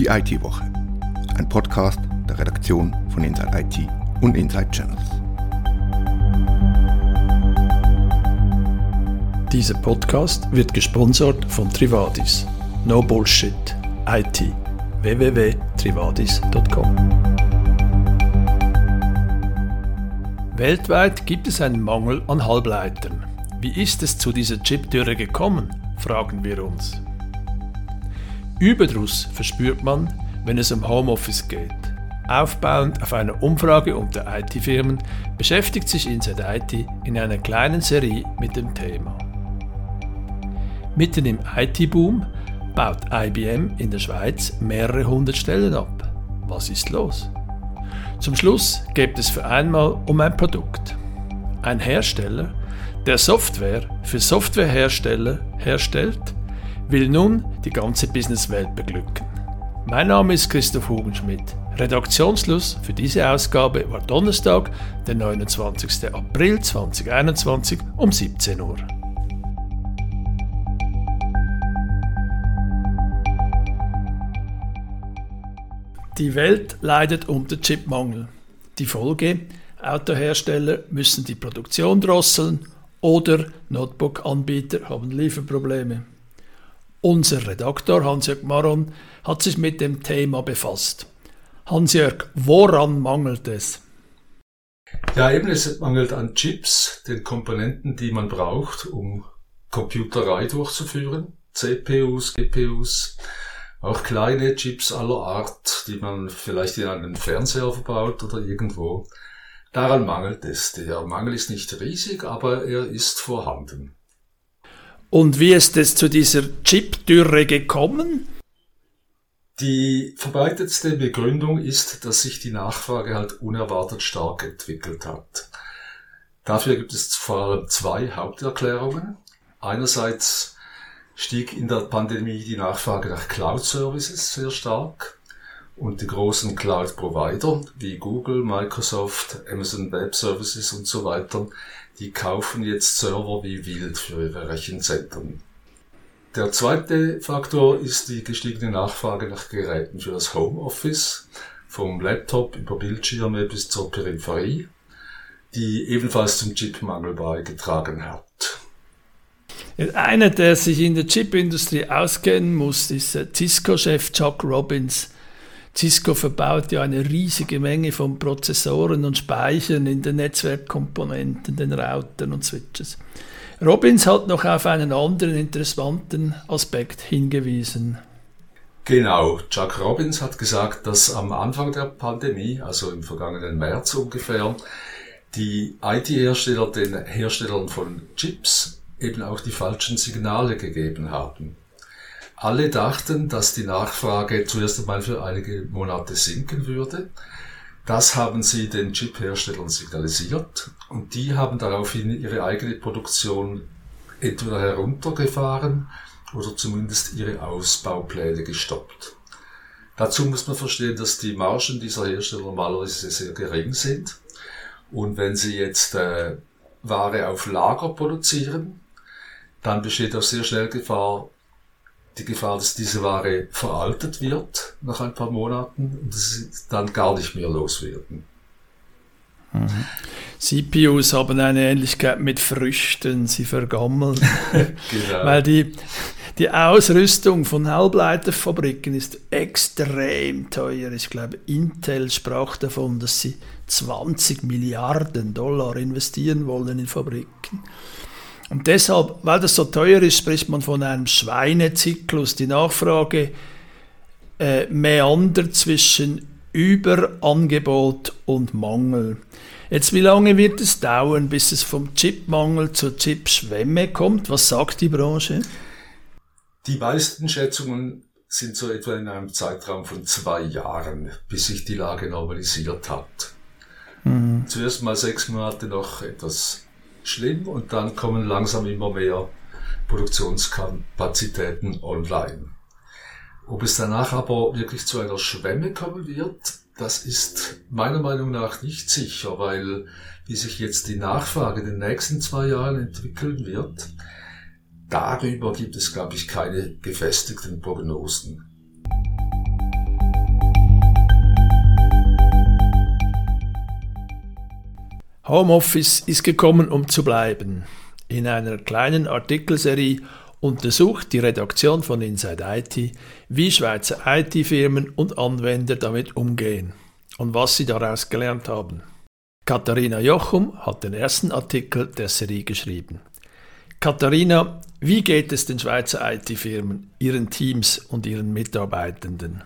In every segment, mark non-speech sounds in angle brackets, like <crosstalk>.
Die IT-Woche. Ein Podcast der Redaktion von Inside IT und Inside Channels. Dieser Podcast wird gesponsert von Trivadis. No Bullshit. IT. www.trivadis.com Weltweit gibt es einen Mangel an Halbleitern. Wie ist es zu dieser Chipdürre gekommen, fragen wir uns. Überdruss verspürt man, wenn es um Homeoffice geht. Aufbauend auf einer Umfrage unter IT-Firmen beschäftigt sich Inside IT in einer kleinen Serie mit dem Thema. Mitten im IT-Boom baut IBM in der Schweiz mehrere hundert Stellen ab. Was ist los? Zum Schluss geht es für einmal um ein Produkt. Ein Hersteller, der Software für Softwarehersteller herstellt, will nun die ganze Businesswelt beglücken. Mein Name ist Christoph Hugenschmidt. Redaktionsschluss für diese Ausgabe war Donnerstag, der 29. April 2021 um 17 Uhr. Die Welt leidet unter Chipmangel. Die Folge, Autohersteller müssen die Produktion drosseln oder Notebook-Anbieter haben Lieferprobleme. Unser Redaktor Hans-Jörg Maron hat sich mit dem Thema befasst. Hans-Jörg, woran mangelt es? Ja, eben es mangelt an Chips, den Komponenten, die man braucht, um Computerei durchzuführen. CPUs, GPUs, auch kleine Chips aller Art, die man vielleicht in einen Fernseher verbaut oder irgendwo. Daran mangelt es. Der Mangel ist nicht riesig, aber er ist vorhanden. Und wie ist es zu dieser Chip-Dürre gekommen? Die verbreitetste Begründung ist, dass sich die Nachfrage halt unerwartet stark entwickelt hat. Dafür gibt es vor allem zwei Haupterklärungen. Einerseits stieg in der Pandemie die Nachfrage nach Cloud-Services sehr stark und die großen Cloud-Provider wie Google, Microsoft, Amazon Web Services und so weiter die kaufen jetzt Server wie wild für ihre Rechenzentren. Der zweite Faktor ist die gestiegene Nachfrage nach Geräten für das Homeoffice, vom Laptop über Bildschirme bis zur Peripherie, die ebenfalls zum Chipmangel beigetragen hat. Einer, der sich in der Chipindustrie auskennen muss, ist Cisco-Chef Chuck Robbins. Cisco verbaut ja eine riesige Menge von Prozessoren und Speichern in den Netzwerkkomponenten, den Routern und Switches. Robbins hat noch auf einen anderen interessanten Aspekt hingewiesen. Genau, Chuck Robbins hat gesagt, dass am Anfang der Pandemie, also im vergangenen März ungefähr, die IT-Hersteller den Herstellern von Chips eben auch die falschen Signale gegeben haben. Alle dachten, dass die Nachfrage zuerst einmal für einige Monate sinken würde. Das haben sie den Chip-Herstellern signalisiert und die haben daraufhin ihre eigene Produktion entweder heruntergefahren oder zumindest ihre Ausbaupläne gestoppt. Dazu muss man verstehen, dass die Margen dieser Hersteller normalerweise sehr gering sind. Und wenn sie jetzt äh, Ware auf Lager produzieren, dann besteht auch sehr schnell Gefahr, die Gefahr, dass diese Ware veraltet wird nach ein paar Monaten und sie dann gar nicht mehr loswerden. Mhm. CPUs haben eine Ähnlichkeit mit Früchten, sie vergammeln. <laughs> <laughs> genau. Weil die, die Ausrüstung von Halbleiterfabriken ist extrem teuer. Ich glaube, Intel sprach davon, dass sie 20 Milliarden Dollar investieren wollen in Fabriken. Und deshalb, weil das so teuer ist, spricht man von einem Schweinezyklus. Die Nachfrage äh, meandert zwischen Überangebot und Mangel. Jetzt, wie lange wird es dauern, bis es vom Chipmangel zur Chipschwemme kommt? Was sagt die Branche? Die meisten Schätzungen sind so etwa in einem Zeitraum von zwei Jahren, bis sich die Lage normalisiert hat. Mhm. Zuerst mal sechs Monate noch etwas schlimm und dann kommen langsam immer mehr Produktionskapazitäten online. Ob es danach aber wirklich zu einer Schwemme kommen wird, das ist meiner Meinung nach nicht sicher, weil wie sich jetzt die Nachfrage in den nächsten zwei Jahren entwickeln wird, darüber gibt es, glaube ich, keine gefestigten Prognosen. Homeoffice ist gekommen, um zu bleiben. In einer kleinen Artikelserie untersucht die Redaktion von Inside IT, wie Schweizer IT-Firmen und Anwender damit umgehen und was sie daraus gelernt haben. Katharina Jochum hat den ersten Artikel der Serie geschrieben. Katharina, wie geht es den Schweizer IT-Firmen, ihren Teams und ihren Mitarbeitenden?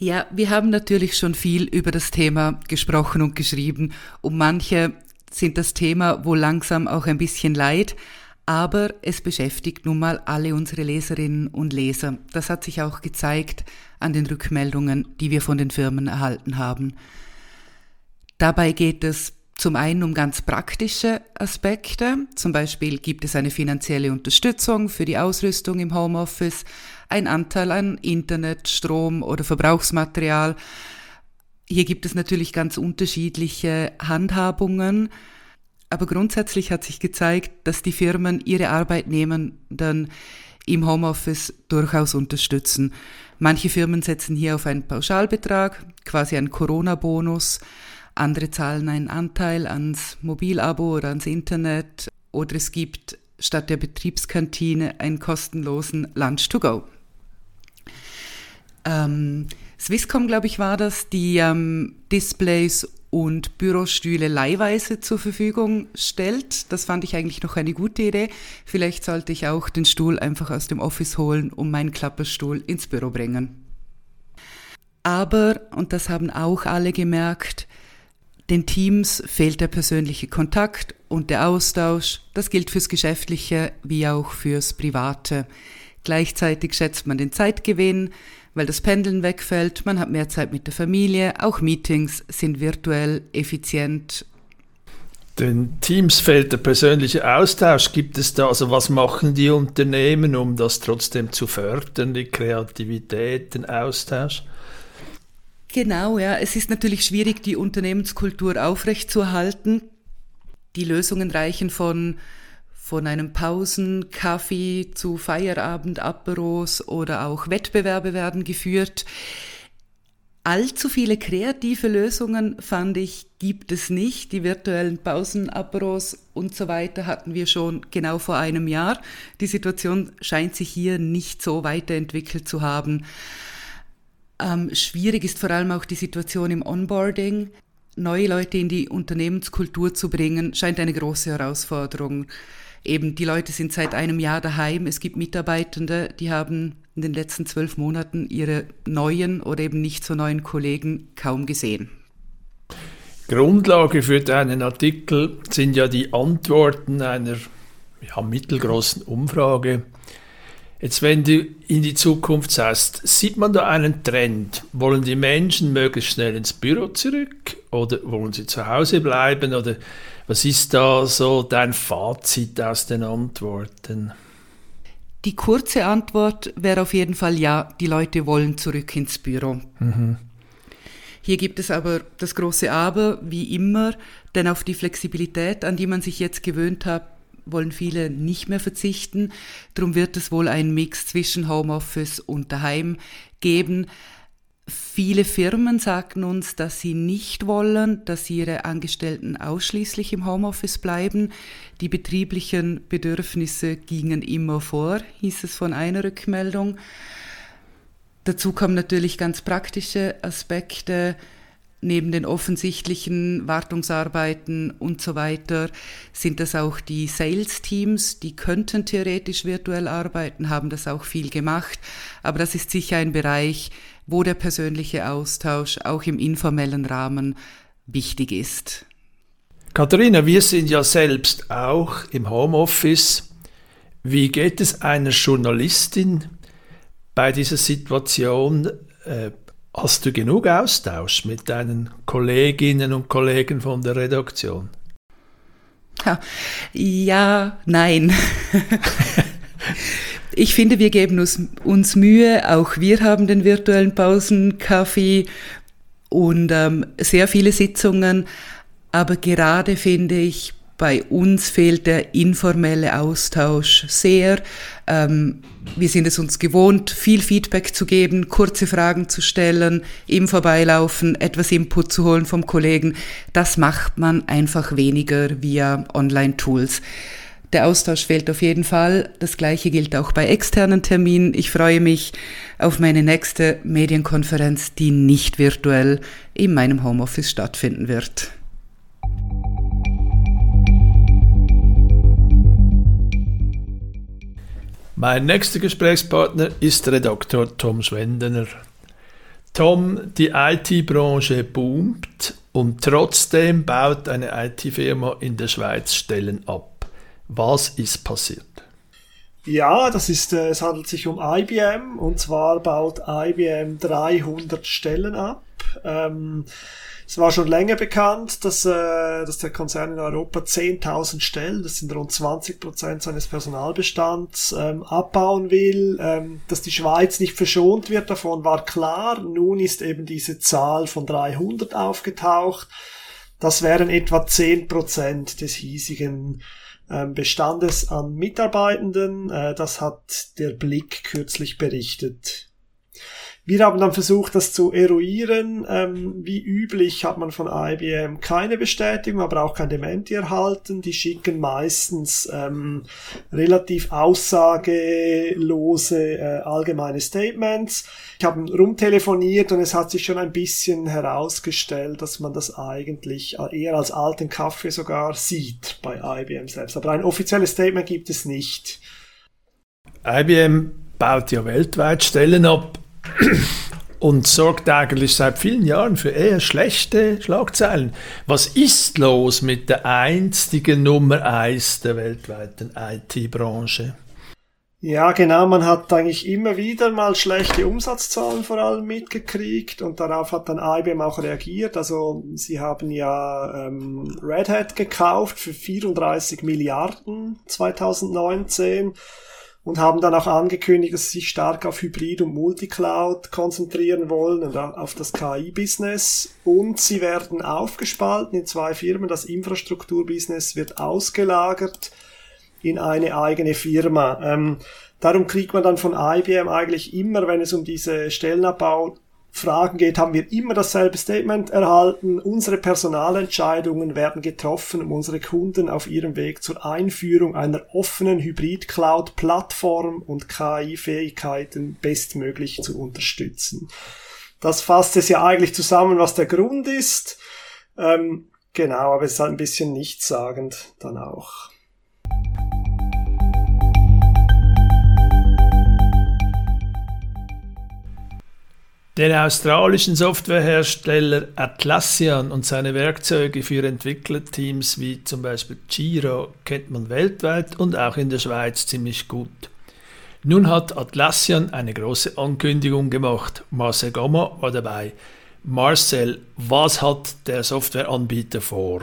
Ja, wir haben natürlich schon viel über das Thema gesprochen und geschrieben. Und manche sind das Thema wohl langsam auch ein bisschen leid, aber es beschäftigt nun mal alle unsere Leserinnen und Leser. Das hat sich auch gezeigt an den Rückmeldungen, die wir von den Firmen erhalten haben. Dabei geht es zum einen um ganz praktische Aspekte. Zum Beispiel gibt es eine finanzielle Unterstützung für die Ausrüstung im Homeoffice, ein Anteil an Internet, Strom oder Verbrauchsmaterial. Hier gibt es natürlich ganz unterschiedliche Handhabungen. Aber grundsätzlich hat sich gezeigt, dass die Firmen ihre Arbeitnehmenden im Homeoffice durchaus unterstützen. Manche Firmen setzen hier auf einen Pauschalbetrag, quasi einen Corona-Bonus. Andere zahlen einen Anteil ans Mobilabo oder ans Internet. Oder es gibt statt der Betriebskantine einen kostenlosen Lunch to go. Ähm, Swisscom, glaube ich, war das, die ähm, Displays und Bürostühle leihweise zur Verfügung stellt. Das fand ich eigentlich noch eine gute Idee. Vielleicht sollte ich auch den Stuhl einfach aus dem Office holen und meinen Klapperstuhl ins Büro bringen. Aber, und das haben auch alle gemerkt, den Teams fehlt der persönliche Kontakt und der Austausch. Das gilt fürs Geschäftliche wie auch fürs Private. Gleichzeitig schätzt man den Zeitgewinn, weil das Pendeln wegfällt, man hat mehr Zeit mit der Familie, auch Meetings sind virtuell effizient. Den Teams fehlt der persönliche Austausch. Gibt es da, also was machen die Unternehmen, um das trotzdem zu fördern, die Kreativität, den Austausch? Genau, ja. Es ist natürlich schwierig, die Unternehmenskultur aufrechtzuerhalten. Die Lösungen reichen von, von einem Pausenkaffee zu Feierabend-Aperos oder auch Wettbewerbe werden geführt. Allzu viele kreative Lösungen, fand ich, gibt es nicht. Die virtuellen Pausenaperos und so weiter hatten wir schon genau vor einem Jahr. Die Situation scheint sich hier nicht so weiterentwickelt zu haben. Ähm, schwierig ist vor allem auch die Situation im Onboarding. Neue Leute in die Unternehmenskultur zu bringen, scheint eine große Herausforderung. Eben, die Leute sind seit einem Jahr daheim. Es gibt Mitarbeitende, die haben in den letzten zwölf Monaten ihre neuen oder eben nicht so neuen Kollegen kaum gesehen. Grundlage für deinen Artikel sind ja die Antworten einer ja, mittelgroßen Umfrage Jetzt, wenn du in die Zukunft sagst, sieht man da einen Trend? Wollen die Menschen möglichst schnell ins Büro zurück oder wollen sie zu Hause bleiben? Oder was ist da so dein Fazit aus den Antworten? Die kurze Antwort wäre auf jeden Fall ja, die Leute wollen zurück ins Büro. Mhm. Hier gibt es aber das große Aber, wie immer, denn auf die Flexibilität, an die man sich jetzt gewöhnt hat, wollen viele nicht mehr verzichten. Darum wird es wohl einen Mix zwischen Homeoffice und daheim geben. Viele Firmen sagten uns, dass sie nicht wollen, dass ihre Angestellten ausschließlich im Homeoffice bleiben. Die betrieblichen Bedürfnisse gingen immer vor, hieß es von einer Rückmeldung. Dazu kommen natürlich ganz praktische Aspekte neben den offensichtlichen Wartungsarbeiten und so weiter sind das auch die Sales-Teams, die könnten theoretisch virtuell arbeiten, haben das auch viel gemacht, aber das ist sicher ein Bereich, wo der persönliche Austausch auch im informellen Rahmen wichtig ist. Katharina, wir sind ja selbst auch im Homeoffice. Wie geht es einer Journalistin bei dieser Situation? Äh, Hast du genug Austausch mit deinen Kolleginnen und Kollegen von der Redaktion? Ja, nein. <laughs> ich finde, wir geben uns, uns, Mühe. Auch wir haben den virtuellen Pausenkaffee und ähm, sehr viele Sitzungen. Aber gerade finde ich, Bei uns fehlt der informelle Austausch sehr. Ähm, wir sind es uns gewohnt, viel Feedback zu geben, kurze Fragen zu stellen, im Vorbeilaufen etwas Input zu holen vom Kollegen. Das macht man einfach weniger via Online-Tools. Der Austausch fehlt auf jeden Fall. Das gleiche gilt auch bei externen Terminen. Ich freue mich auf meine nächste Medienkonferenz, die nicht virtuell in meinem Homeoffice stattfinden wird. Mein nächster Gesprächspartner ist Redaktor Tom Schwendener. Tom, die IT-Branche boomt und trotzdem baut eine IT-Firma in der Schweiz Stellen ab. Was ist passiert? Ja, das ist, äh, es handelt sich um IBM und zwar baut IBM 300 Stellen ab. Ähm, es war schon länger bekannt, dass, äh, dass der Konzern in Europa 10.000 Stellen, das sind rund 20 Prozent seines Personalbestands, ähm, abbauen will. Ähm, dass die Schweiz nicht verschont wird davon, war klar. Nun ist eben diese Zahl von 300 aufgetaucht. Das wären etwa 10 Prozent des hiesigen ähm, Bestandes an Mitarbeitenden. Äh, das hat der Blick kürzlich berichtet. Wir haben dann versucht, das zu eruieren. Ähm, wie üblich hat man von IBM keine Bestätigung, aber auch kein Dementi erhalten. Die schicken meistens ähm, relativ aussagelose äh, allgemeine Statements. Ich habe rumtelefoniert und es hat sich schon ein bisschen herausgestellt, dass man das eigentlich eher als alten Kaffee sogar sieht bei IBM selbst. Aber ein offizielles Statement gibt es nicht. IBM baut ja weltweit Stellen ab und sorgt eigentlich seit vielen Jahren für eher schlechte Schlagzeilen. Was ist los mit der einstigen Nummer 1 der weltweiten IT-Branche? Ja, genau, man hat eigentlich immer wieder mal schlechte Umsatzzahlen vor allem mitgekriegt und darauf hat dann IBM auch reagiert. Also sie haben ja ähm, Red Hat gekauft für 34 Milliarden 2019 und haben dann auch angekündigt, dass sie sich stark auf Hybrid und Multicloud konzentrieren wollen und auf das KI-Business. Und sie werden aufgespalten in zwei Firmen. Das Infrastrukturbusiness wird ausgelagert in eine eigene Firma. Ähm, darum kriegt man dann von IBM eigentlich immer, wenn es um diese Stellenabbau Fragen geht, haben wir immer dasselbe Statement erhalten. Unsere Personalentscheidungen werden getroffen, um unsere Kunden auf ihrem Weg zur Einführung einer offenen Hybrid-Cloud-Plattform und KI-Fähigkeiten bestmöglich zu unterstützen. Das fasst es ja eigentlich zusammen, was der Grund ist. Ähm, genau, aber es ist halt ein bisschen nichtssagend dann auch. Den australischen Softwarehersteller Atlassian und seine Werkzeuge für Entwicklerteams wie zum Beispiel Jira kennt man weltweit und auch in der Schweiz ziemlich gut. Nun hat Atlassian eine große Ankündigung gemacht. Marcel Gamma war dabei. Marcel, was hat der Softwareanbieter vor?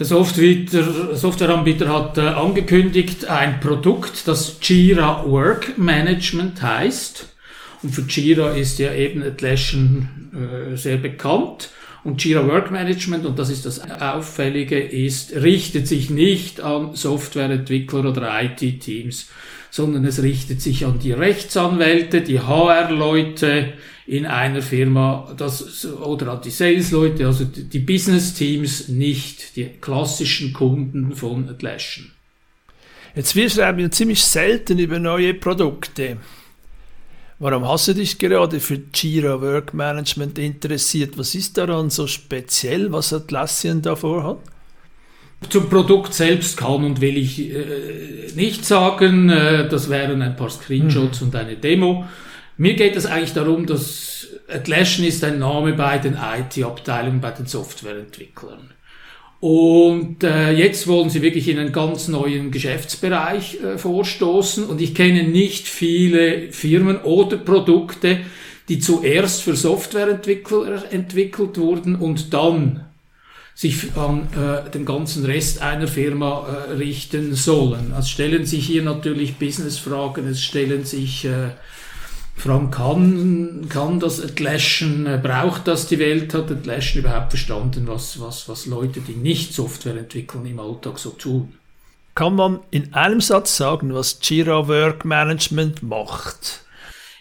Der Softwareanbieter hat äh, angekündigt ein Produkt, das Jira Work Management heißt. Und für Jira ist ja eben Atlassian äh, sehr bekannt. Und Jira Work Management, und das ist das Auffällige, ist, richtet sich nicht an Softwareentwickler oder IT-Teams, sondern es richtet sich an die Rechtsanwälte, die HR-Leute in einer Firma, das, oder an die Sales-Leute, also die Business-Teams, nicht die klassischen Kunden von Atlassian. Jetzt wir schreiben ja ziemlich selten über neue Produkte. Warum hast du dich gerade für Jira Work Management interessiert? Was ist daran so speziell, was Atlassian da vorhat? Zum Produkt selbst kann und will ich äh, nicht sagen. Äh, das wären ein paar Screenshots mhm. und eine Demo. Mir geht es eigentlich darum, dass Atlassian ist ein Name bei den IT-Abteilungen, bei den Softwareentwicklern. Und äh, jetzt wollen sie wirklich in einen ganz neuen Geschäftsbereich äh, vorstoßen. Und ich kenne nicht viele Firmen oder Produkte, die zuerst für Softwareentwickler entwickelt wurden und dann sich an äh, den ganzen Rest einer Firma äh, richten sollen. Es stellen sich hier natürlich Businessfragen, es stellen sich äh, Vor allem kann, kann das Atlassian, äh, braucht das die Welt, hat Atlassian überhaupt verstanden, was, was, was Leute, die nicht Software entwickeln, im Alltag so tun. Kann man in einem Satz sagen, was Jira Work Management macht?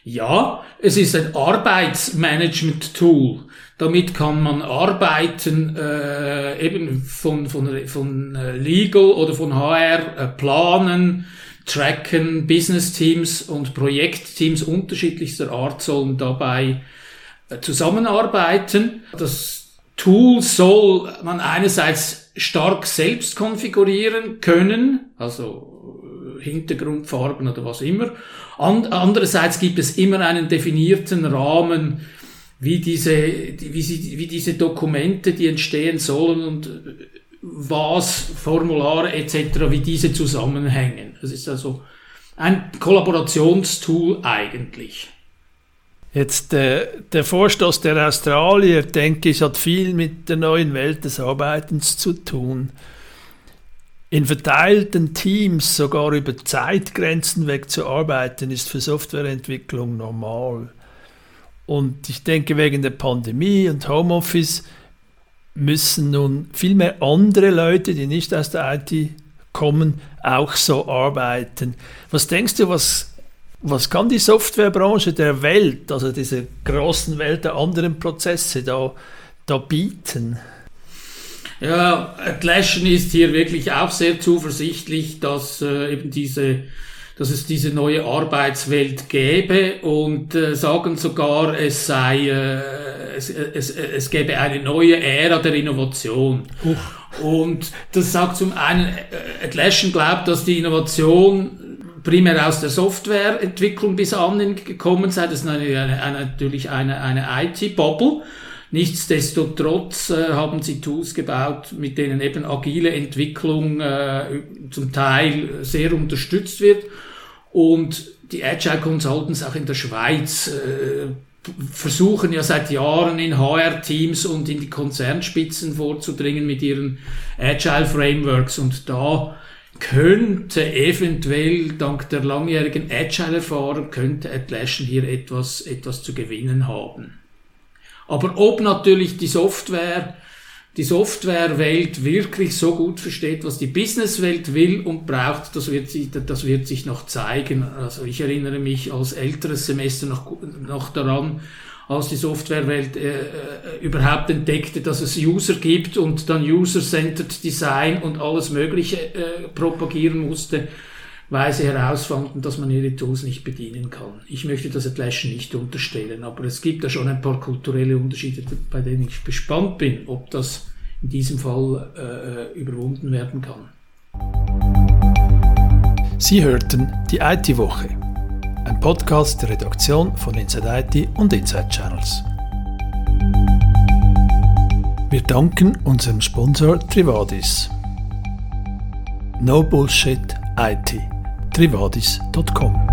Ja, es ist ein Arbeitsmanagement-Tool. Damit kann man Arbeiten äh, eben von, von, von äh, Legal oder von HR äh, planen, tracken. Business-Teams und Projektteams unterschiedlichster Art sollen dabei äh, zusammenarbeiten. Das Tool soll man einerseits stark selbst konfigurieren können, also äh, Hintergrundfarben oder was immer. And andererseits gibt es immer einen definierten Rahmen, wie diese, wie, sie, wie diese Dokumente, die entstehen sollen und äh, was, Formulare etc., wie diese zusammenhängen. Das ist also ein Kollaborationstool eigentlich. Jetzt äh, der Vorstoß der Australier, denke ich, hat viel mit der neuen Welt des Arbeitens zu tun. In verteilten Teams sogar über Zeitgrenzen wegzuarbeiten, ist für Softwareentwicklung normal. Und ich denke, wegen der Pandemie und Homeoffice müssen nun viel mehr andere Leute, die nicht aus der IT kommen, auch so arbeiten. Was denkst du, was, was kann die Softwarebranche der Welt, also diese großen Welt der anderen Prozesse da, da bieten? Ja, Atlassian ist hier wirklich auch sehr zuversichtlich, dass äh, eben diese dass es diese neue Arbeitswelt gäbe und äh, sagen sogar, es sei, äh, es, es, es gäbe eine neue Ära der Innovation. Uch. Und das sagt zum einen, äh, Atlassian glaubt, dass die Innovation primär aus der Softwareentwicklung bis an gekommen sei. Das ist eine, eine, natürlich eine, eine IT-Bubble. Nichtsdestotrotz äh, haben sie Tools gebaut, mit denen eben agile Entwicklung äh, zum Teil sehr unterstützt wird. Und die Agile Consultants auch in der Schweiz äh, versuchen ja seit Jahren in HR-Teams und in die Konzernspitzen vorzudringen mit ihren Agile Frameworks. Und da könnte eventuell dank der langjährigen Agile-Erfahrung könnte Atlassian hier etwas, etwas zu gewinnen haben. Aber ob natürlich die Software, die Softwarewelt wirklich so gut versteht, was die Businesswelt will und braucht, das wird, sich, das wird sich noch zeigen. Also ich erinnere mich als älteres Semester noch, noch daran, als die Softwarewelt äh, äh, überhaupt entdeckte, dass es User gibt und dann User-Centered Design und alles Mögliche äh, propagieren musste weil sie herausfanden, dass man ihre Tools nicht bedienen kann. Ich möchte das Atlassian nicht unterstellen, aber es gibt da schon ein paar kulturelle Unterschiede, bei denen ich gespannt bin, ob das in diesem Fall äh, überwunden werden kann. Sie hörten die IT-Woche, ein Podcast der Redaktion von Inside IT und Inside Channels. Wir danken unserem Sponsor Trivadis. No Bullshit IT trivadis.com.